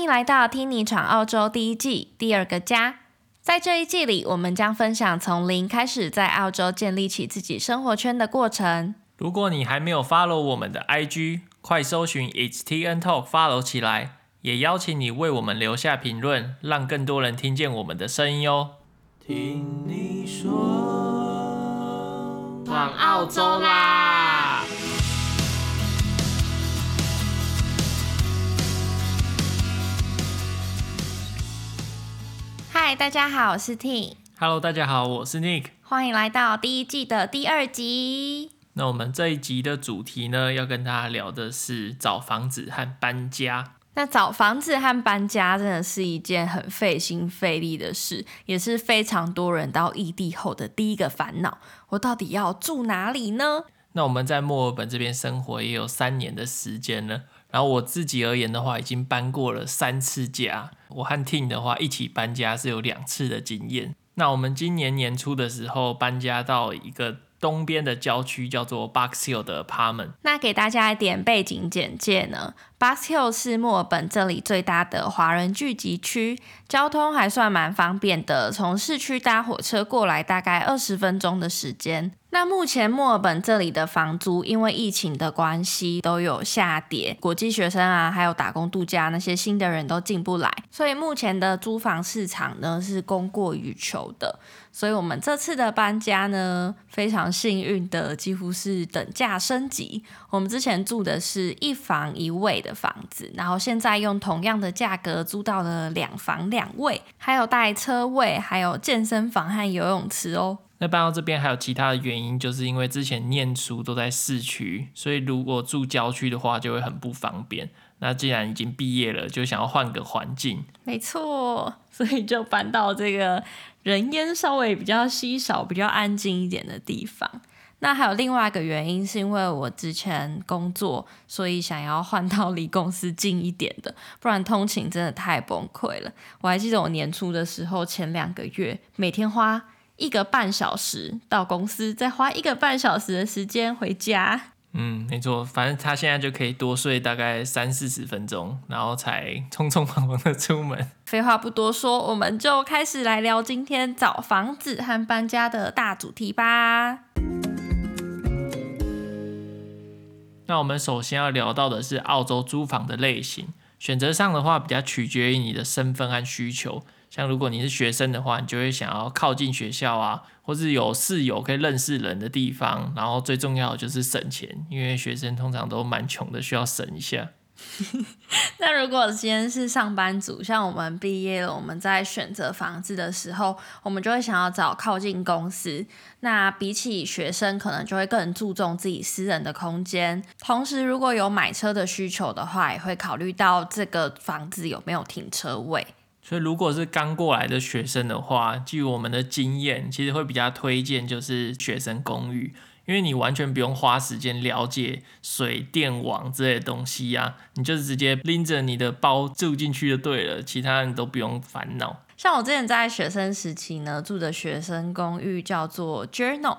欢迎来到《听你闯澳洲》第一季第二个家。在这一季里，我们将分享从零开始在澳洲建立起自己生活圈的过程。如果你还没有 follow 我们的 IG，快搜寻 It's TN Talk follow 起来，也邀请你为我们留下评论，让更多人听见我们的声音哦。听你说，闯澳洲啦！嗨，大家好，我是 Ting。Hello，大家好，我是 Nick。欢迎来到第一季的第二集。那我们这一集的主题呢，要跟大家聊的是找房子和搬家。那找房子和搬家真的是一件很费心费力的事，也是非常多人到异地后的第一个烦恼。我到底要住哪里呢？那我们在墨尔本这边生活也有三年的时间了。然后我自己而言的话，已经搬过了三次家。我和 Ting 的话，一起搬家是有两次的经验。那我们今年年初的时候搬家到一个。东边的郊区叫做 Box Hill 的 Apartment。那给大家一点背景简介呢，Box Hill 是墨尔本这里最大的华人聚集区，交通还算蛮方便的，从市区搭火车过来大概二十分钟的时间。那目前墨尔本这里的房租因为疫情的关系都有下跌，国际学生啊，还有打工度假那些新的人都进不来，所以目前的租房市场呢是供过于求的。所以我们这次的搬家呢，非常幸运的几乎是等价升级。我们之前住的是一房一卫的房子，然后现在用同样的价格租到了两房两卫，还有带车位，还有健身房和游泳池哦。那搬到这边还有其他的原因，就是因为之前念书都在市区，所以如果住郊区的话就会很不方便。那既然已经毕业了，就想要换个环境。没错，所以就搬到这个人烟稍微比较稀少、比较安静一点的地方。那还有另外一个原因，是因为我之前工作，所以想要换到离公司近一点的，不然通勤真的太崩溃了。我还记得我年初的时候，前两个月每天花。一个半小时到公司，再花一个半小时的时间回家。嗯，没错，反正他现在就可以多睡大概三四十分钟，然后才匆匆忙忙的出门。废话不多说，我们就开始来聊今天找房子和搬家的大主题吧。那我们首先要聊到的是澳洲租房的类型，选择上的话比较取决于你的身份和需求。像如果你是学生的话，你就会想要靠近学校啊，或是有室友可以认识人的地方。然后最重要的就是省钱，因为学生通常都蛮穷的，需要省一下。那如果今天是上班族，像我们毕业了，我们在选择房子的时候，我们就会想要找靠近公司。那比起学生，可能就会更注重自己私人的空间。同时，如果有买车的需求的话，也会考虑到这个房子有没有停车位。所以，如果是刚过来的学生的话，据我们的经验，其实会比较推荐就是学生公寓，因为你完全不用花时间了解水电网之类的东西呀、啊，你就是直接拎着你的包住进去就对了，其他人都不用烦恼。像我之前在学生时期呢，住的学生公寓叫做 Journal。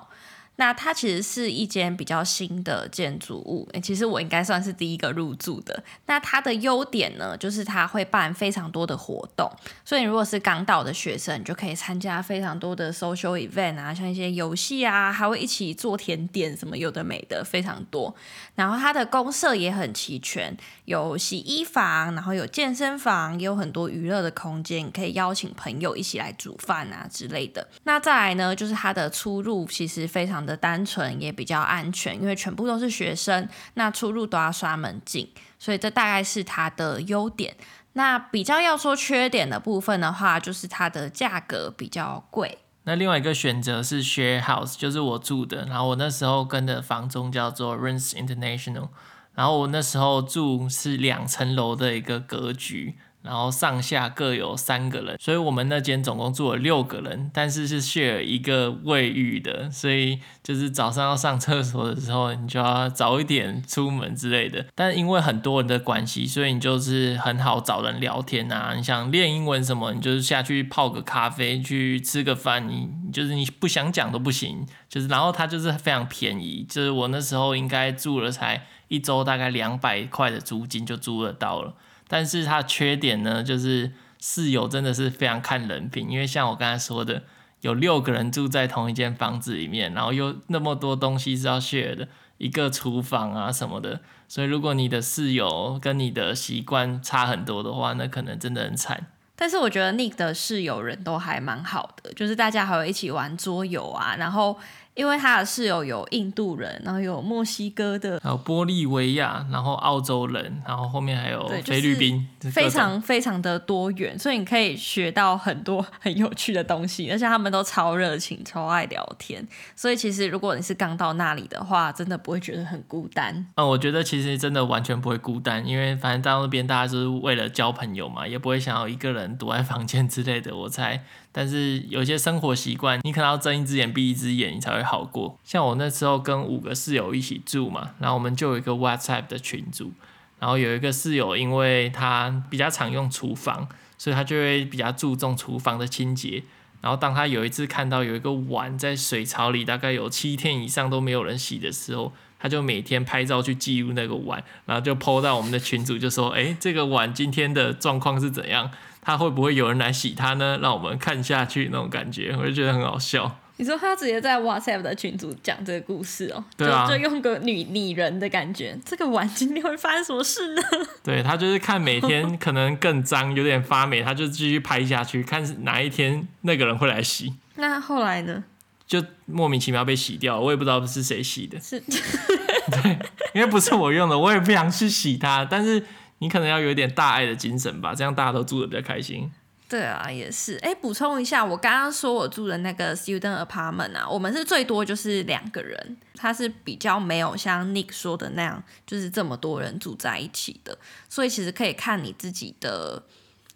那它其实是一间比较新的建筑物，其实我应该算是第一个入住的。那它的优点呢，就是它会办非常多的活动，所以如果是港岛的学生，你就可以参加非常多的 social event 啊，像一些游戏啊，还会一起做甜点什么有的没的，非常多。然后它的公设也很齐全，有洗衣房，然后有健身房，也有很多娱乐的空间，可以邀请朋友一起来煮饭啊之类的。那再来呢，就是它的出入其实非常的。单纯也比较安全，因为全部都是学生，那出入都要刷门禁，所以这大概是它的优点。那比较要说缺点的部分的话，就是它的价格比较贵。那另外一个选择是 share house，就是我住的，然后我那时候跟的房东叫做 Rents International，然后我那时候住是两层楼的一个格局。然后上下各有三个人，所以我们那间总共住了六个人，但是是 share 一个卫浴的，所以就是早上要上厕所的时候，你就要早一点出门之类的。但因为很多人的关系，所以你就是很好找人聊天啊。你想练英文什么，你就是下去泡个咖啡，去吃个饭，你就是你不想讲都不行。就是然后它就是非常便宜，就是我那时候应该住了才一周大概两百块的租金就租得到了。但是它缺点呢，就是室友真的是非常看人品，因为像我刚才说的，有六个人住在同一间房子里面，然后又那么多东西是要 share 的，一个厨房啊什么的，所以如果你的室友跟你的习惯差很多的话，那可能真的很惨。但是我觉得 Nick 的室友人都还蛮好的，就是大家还会一起玩桌游啊，然后。因为他的室友有印度人，然后有墨西哥的，还有玻利维亚，然后澳洲人，然后后面还有菲律宾，非常非常的多元，所以你可以学到很多 很有趣的东西，而且他们都超热情，超爱聊天，所以其实如果你是刚到那里的话，真的不会觉得很孤单。嗯，我觉得其实真的完全不会孤单，因为反正到那边大家就是为了交朋友嘛，也不会想要一个人躲在房间之类的，我猜。但是有些生活习惯，你可能要睁一只眼闭一只眼，你才会好过。像我那时候跟五个室友一起住嘛，然后我们就有一个 WhatsApp 的群组，然后有一个室友，因为他比较常用厨房，所以他就会比较注重厨房的清洁。然后当他有一次看到有一个碗在水槽里大概有七天以上都没有人洗的时候，他就每天拍照去记录那个碗，然后就 po 到我们的群组，就说：“哎，这个碗今天的状况是怎样？”他会不会有人来洗它呢？让我们看下去那种感觉，我就觉得很好笑。你说他直接在 WhatsApp 的群组讲这个故事哦？对啊，就，就用个女拟人的感觉。这个碗今天会发生什么事呢？对，他就是看每天可能更脏，有点发霉，他就继续拍下去，看哪一天那个人会来洗。那后来呢？就莫名其妙被洗掉，我也不知道是谁洗的。是，对，因为不是我用的，我也不想去洗它，但是。你可能要有一点大爱的精神吧，这样大家都住的比较开心。对啊，也是。哎，补充一下，我刚刚说我住的那个 student apartment 啊，我们是最多就是两个人，它是比较没有像 Nick 说的那样，就是这么多人住在一起的，所以其实可以看你自己的。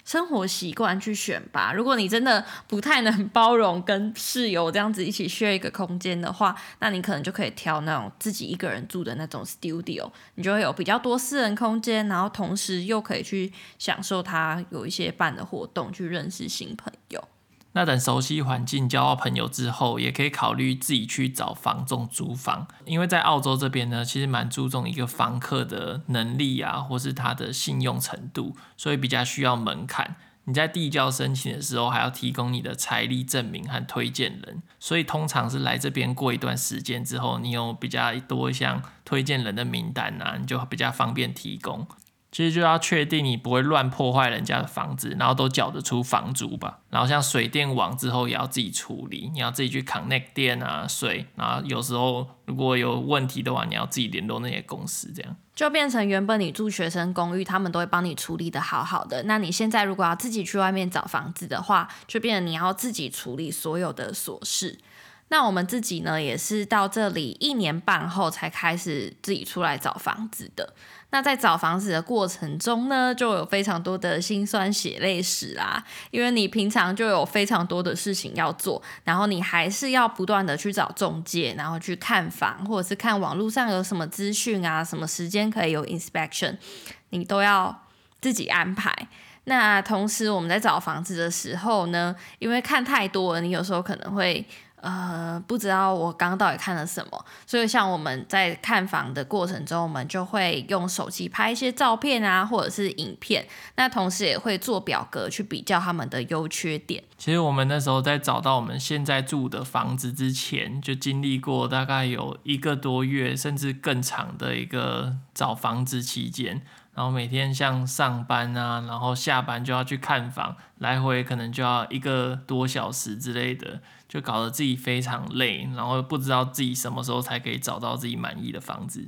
生活习惯去选吧。如果你真的不太能包容跟室友这样子一起 share 一个空间的话，那你可能就可以挑那种自己一个人住的那种 studio，你就会有比较多私人空间，然后同时又可以去享受它有一些办的活动，去认识新朋友。那等熟悉环境、交到朋友之后，也可以考虑自己去找房仲租房，因为在澳洲这边呢，其实蛮注重一个房客的能力啊，或是他的信用程度，所以比较需要门槛。你在递交申请的时候，还要提供你的财力证明和推荐人，所以通常是来这边过一段时间之后，你有比较多像推荐人的名单啊，你就比较方便提供。其实就要确定你不会乱破坏人家的房子，然后都缴得出房租吧。然后像水电网之后也要自己处理，你要自己去 connect 电啊、水，然后有时候如果有问题的话，你要自己联络那些公司，这样就变成原本你住学生公寓，他们都会帮你处理得好好的。那你现在如果要自己去外面找房子的话，就变成你要自己处理所有的琐事。那我们自己呢，也是到这里一年半后才开始自己出来找房子的。那在找房子的过程中呢，就有非常多的辛酸血泪史啦。因为你平常就有非常多的事情要做，然后你还是要不断的去找中介，然后去看房，或者是看网络上有什么资讯啊，什么时间可以有 inspection，你都要自己安排。那同时我们在找房子的时候呢，因为看太多了，你有时候可能会。呃，不知道我刚到底看了什么，所以像我们在看房的过程中，我们就会用手机拍一些照片啊，或者是影片，那同时也会做表格去比较他们的优缺点。其实我们那时候在找到我们现在住的房子之前，就经历过大概有一个多月，甚至更长的一个找房子期间。然后每天像上班啊，然后下班就要去看房，来回可能就要一个多小时之类的，就搞得自己非常累，然后不知道自己什么时候才可以找到自己满意的房子。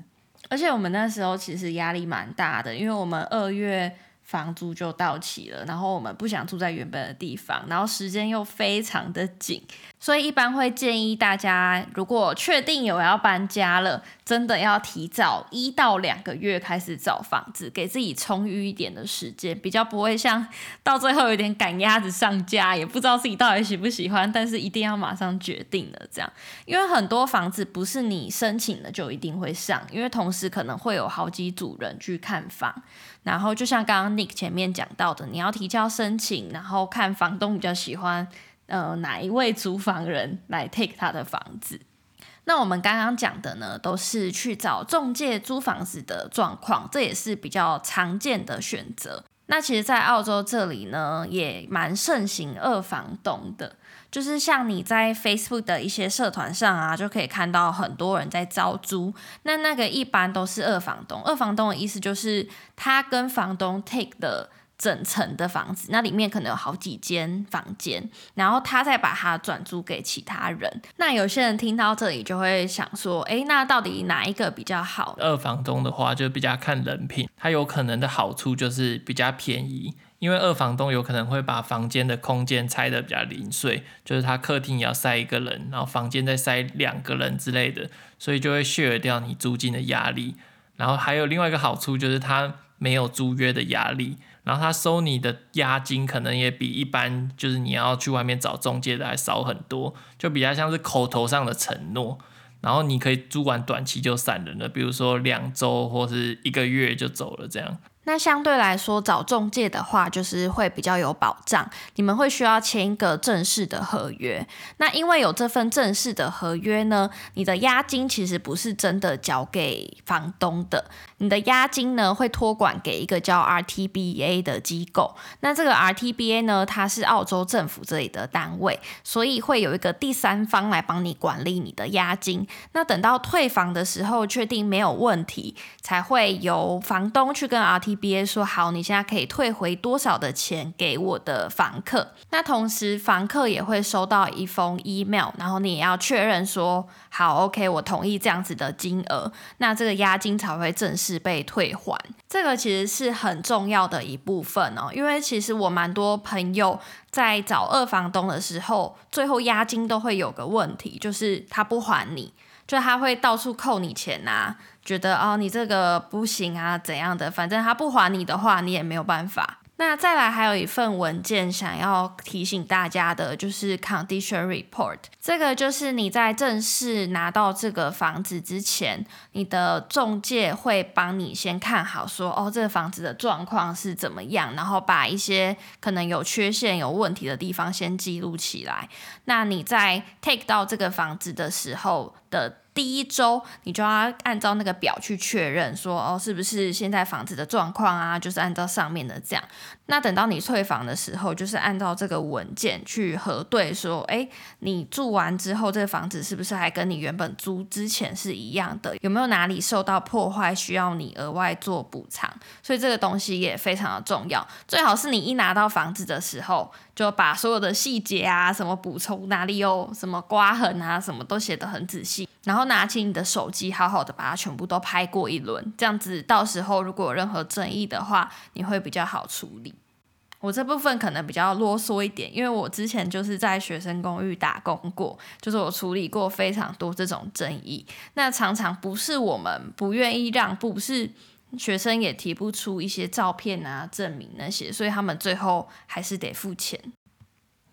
而且我们那时候其实压力蛮大的，因为我们二月。房租就到期了，然后我们不想住在原本的地方，然后时间又非常的紧，所以一般会建议大家，如果确定有要搬家了，真的要提早一到两个月开始找房子，给自己充裕一点的时间，比较不会像到最后有点赶鸭子上架，也不知道自己到底喜不喜欢，但是一定要马上决定了这样，因为很多房子不是你申请了就一定会上，因为同时可能会有好几组人去看房。然后就像刚刚 Nick 前面讲到的，你要提交申请，然后看房东比较喜欢呃哪一位租房人来 take 他的房子。那我们刚刚讲的呢，都是去找中介租房子的状况，这也是比较常见的选择。那其实，在澳洲这里呢，也蛮盛行二房东的，就是像你在 Facebook 的一些社团上啊，就可以看到很多人在招租。那那个一般都是二房东，二房东的意思就是他跟房东 take 的。整层的房子，那里面可能有好几间房间，然后他再把它转租给其他人。那有些人听到这里就会想说，诶，那到底哪一个比较好？二房东的话就比较看人品，他有可能的好处就是比较便宜，因为二房东有可能会把房间的空间拆得比较零碎，就是他客厅也要塞一个人，然后房间再塞两个人之类的，所以就会削掉你租金的压力。然后还有另外一个好处就是他没有租约的压力。然后他收你的押金可能也比一般就是你要去外面找中介的还少很多，就比较像是口头上的承诺。然后你可以租完短期就散人了，比如说两周或是一个月就走了这样。那相对来说，找中介的话，就是会比较有保障。你们会需要签一个正式的合约。那因为有这份正式的合约呢，你的押金其实不是真的交给房东的，你的押金呢会托管给一个叫 RTBA 的机构。那这个 RTBA 呢，它是澳洲政府这里的单位，所以会有一个第三方来帮你管理你的押金。那等到退房的时候，确定没有问题，才会由房东去跟 RTBA 说好，你现在可以退回多少的钱给我的房客？那同时房客也会收到一封 email，然后你也要确认说好，OK，我同意这样子的金额，那这个押金才会正式是被退还。这个其实是很重要的一部分哦，因为其实我蛮多朋友在找二房东的时候，最后押金都会有个问题，就是他不还你，就他会到处扣你钱、啊。觉得哦，你这个不行啊，怎样的？反正他不还你的话，你也没有办法。那再来还有一份文件想要提醒大家的，就是 condition report。这个就是你在正式拿到这个房子之前，你的中介会帮你先看好，说哦，这个房子的状况是怎么样，然后把一些可能有缺陷、有问题的地方先记录起来。那你在 take 到这个房子的时候的。第一周，你就要按照那个表去确认说，哦，是不是现在房子的状况啊？就是按照上面的这样。那等到你退房的时候，就是按照这个文件去核对，说，哎，你住完之后，这个房子是不是还跟你原本租之前是一样的？有没有哪里受到破坏，需要你额外做补偿？所以这个东西也非常的重要。最好是你一拿到房子的时候，就把所有的细节啊，什么补充哪里有什么刮痕啊，什么都写得很仔细。然后拿起你的手机，好好的把它全部都拍过一轮，这样子到时候如果有任何争议的话，你会比较好处理。我这部分可能比较啰嗦一点，因为我之前就是在学生公寓打工过，就是我处理过非常多这种争议。那常常不是我们不愿意让步，是学生也提不出一些照片啊证明那些，所以他们最后还是得付钱。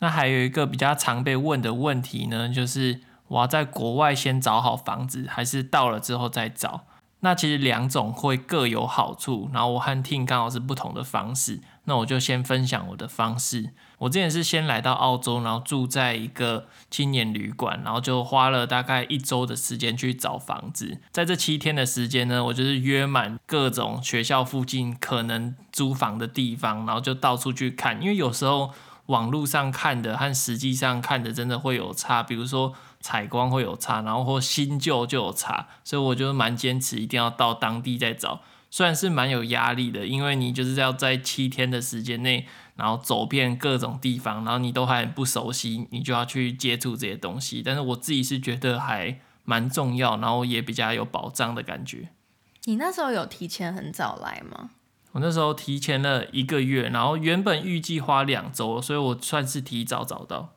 那还有一个比较常被问的问题呢，就是。我要在国外先找好房子，还是到了之后再找？那其实两种会各有好处。然后我和 Ting 刚好是不同的方式，那我就先分享我的方式。我之前是先来到澳洲，然后住在一个青年旅馆，然后就花了大概一周的时间去找房子。在这七天的时间呢，我就是约满各种学校附近可能租房的地方，然后就到处去看。因为有时候网络上看的和实际上看的真的会有差，比如说。采光会有差，然后或新旧就有差，所以我就蛮坚持一定要到当地再找。虽然是蛮有压力的，因为你就是要在七天的时间内，然后走遍各种地方，然后你都还不熟悉，你就要去接触这些东西。但是我自己是觉得还蛮重要，然后也比较有保障的感觉。你那时候有提前很早来吗？我那时候提前了一个月，然后原本预计花两周，所以我算是提早找到。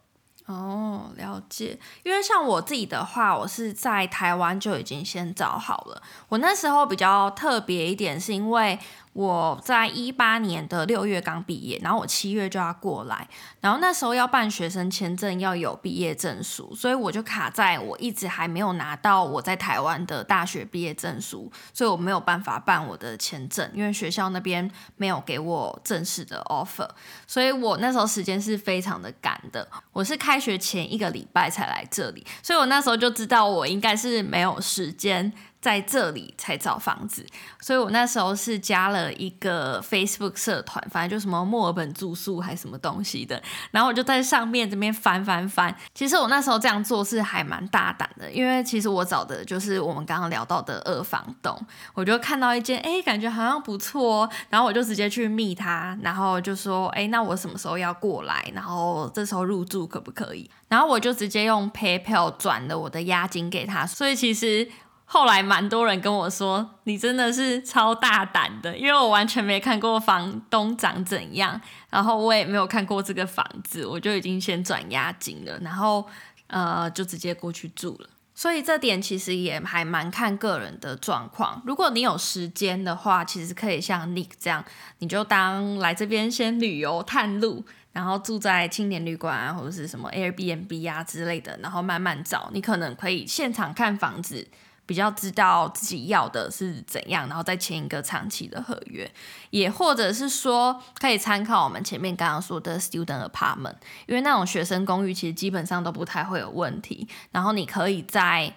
哦，了解。因为像我自己的话，我是在台湾就已经先找好了。我那时候比较特别一点，是因为。我在一八年的六月刚毕业，然后我七月就要过来，然后那时候要办学生签证要有毕业证书，所以我就卡在我一直还没有拿到我在台湾的大学毕业证书，所以我没有办法办我的签证，因为学校那边没有给我正式的 offer，所以我那时候时间是非常的赶的，我是开学前一个礼拜才来这里，所以我那时候就知道我应该是没有时间。在这里才找房子，所以我那时候是加了一个 Facebook 社团，反正就什么墨尔本住宿还是什么东西的，然后我就在上面这边翻翻翻。其实我那时候这样做是还蛮大胆的，因为其实我找的就是我们刚刚聊到的二房东，我就看到一间，哎，感觉好像不错哦，然后我就直接去密他，然后就说，哎，那我什么时候要过来？然后这时候入住可不可以？然后我就直接用 PayPal 转了我的押金给他，所以其实。后来蛮多人跟我说，你真的是超大胆的，因为我完全没看过房东长怎样，然后我也没有看过这个房子，我就已经先转押金了，然后呃就直接过去住了。所以这点其实也还蛮看个人的状况。如果你有时间的话，其实可以像 Nick 这样，你就当来这边先旅游探路，然后住在青年旅馆啊，或者是什么 Airbnb 啊之类的，然后慢慢找，你可能可以现场看房子。比较知道自己要的是怎样，然后再签一个长期的合约，也或者是说可以参考我们前面刚刚说的 student apartment，因为那种学生公寓其实基本上都不太会有问题，然后你可以在。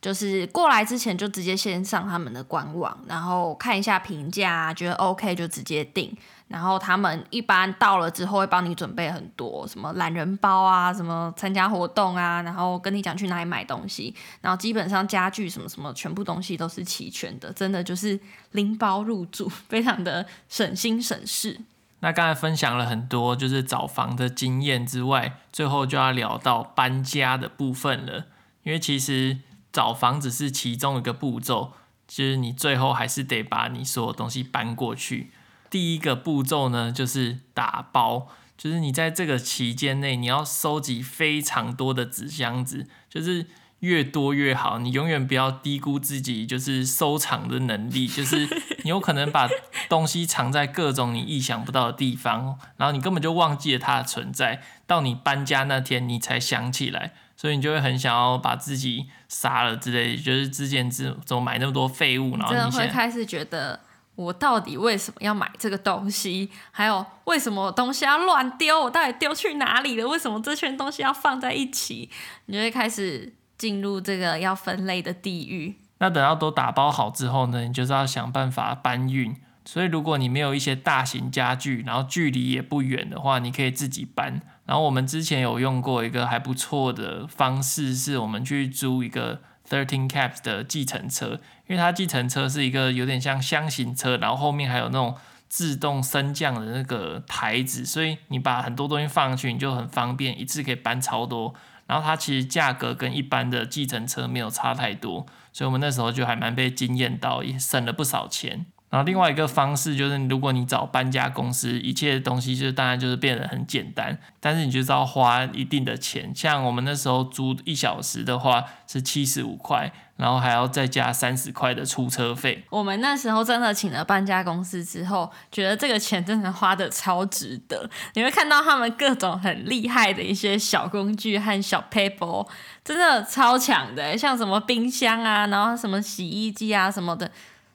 就是过来之前就直接先上他们的官网，然后看一下评价，觉得 OK 就直接订。然后他们一般到了之后会帮你准备很多什么懒人包啊，什么参加活动啊，然后跟你讲去哪里买东西。然后基本上家具什么什么全部东西都是齐全的，真的就是拎包入住，非常的省心省事。那刚才分享了很多就是找房的经验之外，最后就要聊到搬家的部分了，因为其实。找房子是其中一个步骤，就是你最后还是得把你所有东西搬过去。第一个步骤呢，就是打包，就是你在这个期间内，你要收集非常多的纸箱子，就是越多越好。你永远不要低估自己就是收藏的能力，就是你有可能把东西藏在各种你意想不到的地方，然后你根本就忘记了它的存在，到你搬家那天你才想起来。所以你就会很想要把自己杀了之类的，就是之前怎怎么买那么多废物，然后你会开始觉得我到底为什么要买这个东西？还有为什么东西要乱丢？我到底丢去哪里了？为什么这圈东西要放在一起？你就会开始进入这个要分类的地狱。那等到都打包好之后呢，你就是要想办法搬运。所以如果你没有一些大型家具，然后距离也不远的话，你可以自己搬。然后我们之前有用过一个还不错的方式，是我们去租一个 Thirteen Caps 的计程车，因为它计程车是一个有点像箱型车，然后后面还有那种自动升降的那个台子，所以你把很多东西放上去，你就很方便，一次可以搬超多。然后它其实价格跟一般的计程车没有差太多，所以我们那时候就还蛮被惊艳到，也省了不少钱。然后另外一个方式就是，如果你找搬家公司，一切东西就是当然就是变得很简单，但是你就是要花一定的钱。像我们那时候租一小时的话是七十五块，然后还要再加三十块的出车费。我们那时候真的请了搬家公司之后，觉得这个钱真的花得超值得。你会看到他们各种很厉害的一些小工具和小 paper，真的超强的，像什么冰箱啊，然后什么洗衣机啊什么的。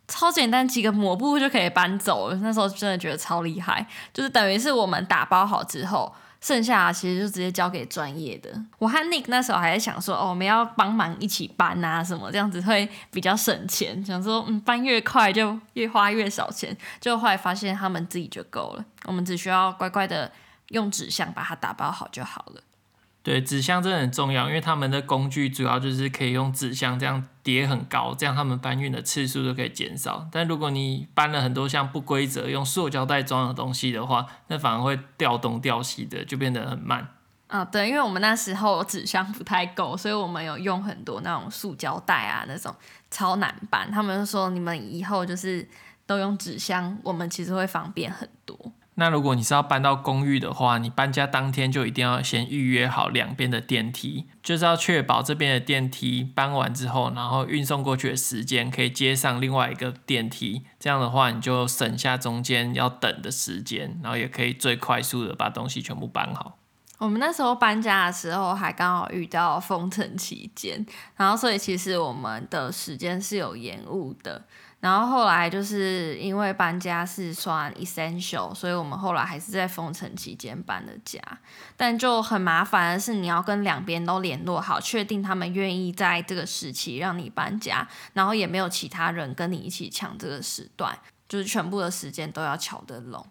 超简单，几个抹布就可以搬走了。那时候真的觉得超厉害，就是等于是我们打包好之后，剩下的其实就直接交给专业的。我和 Nick 那时候还在想说，哦，我们要帮忙一起搬啊，什么这样子会比较省钱。想说，嗯，搬越快就越花越少钱。就后来发现他们自己就够了，我们只需要乖乖的用纸箱把它打包好就好了。对，纸箱真的很重要，因为他们的工具主要就是可以用纸箱这样叠很高，这样他们搬运的次数就可以减少。但如果你搬了很多像不规则用塑胶袋装的东西的话，那反而会掉东掉西的，就变得很慢。啊，对，因为我们那时候纸箱不太够，所以我们有用很多那种塑胶袋啊，那种超难搬。他们就说你们以后就是都用纸箱，我们其实会方便很多。那如果你是要搬到公寓的话，你搬家当天就一定要先预约好两边的电梯，就是要确保这边的电梯搬完之后，然后运送过去的时间可以接上另外一个电梯，这样的话你就省下中间要等的时间，然后也可以最快速的把东西全部搬好。我们那时候搬家的时候还刚好遇到封城期间，然后所以其实我们的时间是有延误的。然后后来就是因为搬家是算 essential，所以我们后来还是在封城期间搬的家。但就很麻烦的是，你要跟两边都联络好，确定他们愿意在这个时期让你搬家，然后也没有其他人跟你一起抢这个时段，就是全部的时间都要巧得拢。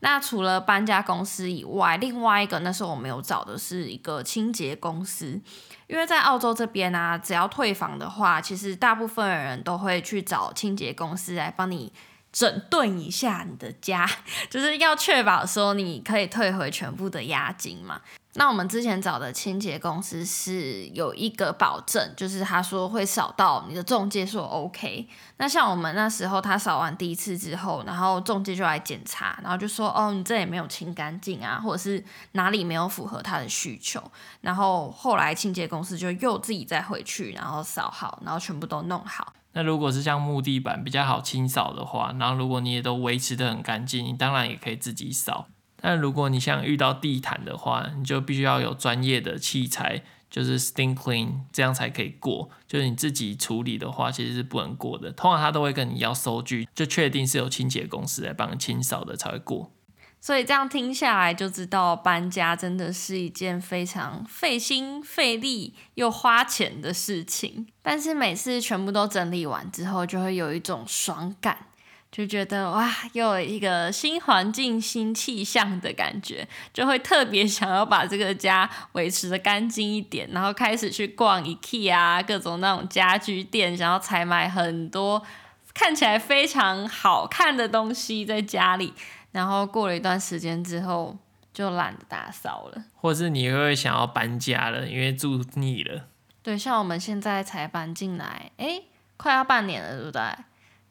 那除了搬家公司以外，另外一个那时候我没有找的是一个清洁公司，因为在澳洲这边啊，只要退房的话，其实大部分人都会去找清洁公司来帮你整顿一下你的家，就是要确保说你可以退回全部的押金嘛。那我们之前找的清洁公司是有一个保证，就是他说会扫到你的中介说 OK。那像我们那时候他扫完第一次之后，然后中介就来检查，然后就说哦，你这也没有清干净啊，或者是哪里没有符合他的需求。然后后来清洁公司就又自己再回去，然后扫好，然后全部都弄好。那如果是像木地板比较好清扫的话，然后如果你也都维持得很干净，你当然也可以自己扫。但如果你想遇到地毯的话，你就必须要有专业的器材，就是 Stink Clean，这样才可以过。就是你自己处理的话，其实是不能过的。通常他都会跟你要收据，就确定是有清洁公司来帮你清扫的才会过。所以这样听下来就知道，搬家真的是一件非常费心费力又花钱的事情。但是每次全部都整理完之后，就会有一种爽感。就觉得哇，又有一个新环境、新气象的感觉，就会特别想要把这个家维持的干净一点，然后开始去逛 IKEA 啊，各种那种家居店，想要采买很多看起来非常好看的东西在家里。然后过了一段时间之后，就懒得打扫了，或是你会想要搬家了，因为住腻了。对，像我们现在才搬进来，哎，快要半年了，对不对？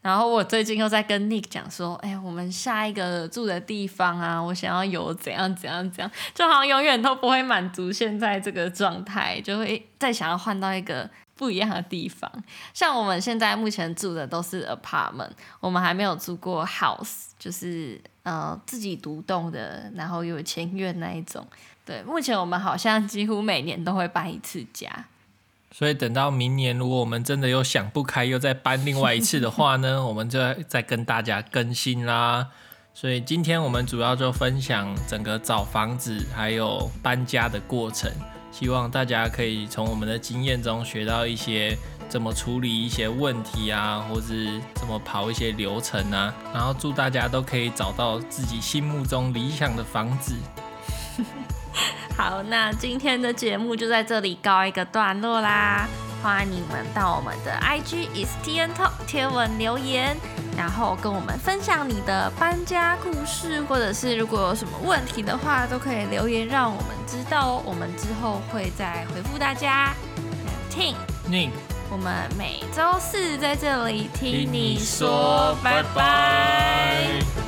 然后我最近又在跟 Nick 讲说，哎，我们下一个住的地方啊，我想要有怎样怎样怎样，就好像永远都不会满足现在这个状态，就会再想要换到一个不一样的地方。像我们现在目前住的都是 apartment，我们还没有住过 house，就是呃自己独栋的，然后有前院那一种。对，目前我们好像几乎每年都会搬一次家。所以等到明年，如果我们真的又想不开，又再搬另外一次的话呢，我们就再跟大家更新啦。所以今天我们主要就分享整个找房子还有搬家的过程，希望大家可以从我们的经验中学到一些怎么处理一些问题啊，或是怎么跑一些流程啊。然后祝大家都可以找到自己心目中理想的房子。好，那今天的节目就在这里告一个段落啦。欢迎你们到我们的 IG itstntalk 贴文留言，然后跟我们分享你的搬家故事，或者是如果有什么问题的话，都可以留言让我们知道哦。我们之后会再回复大家。你，我们每周四在这里听你说，拜拜。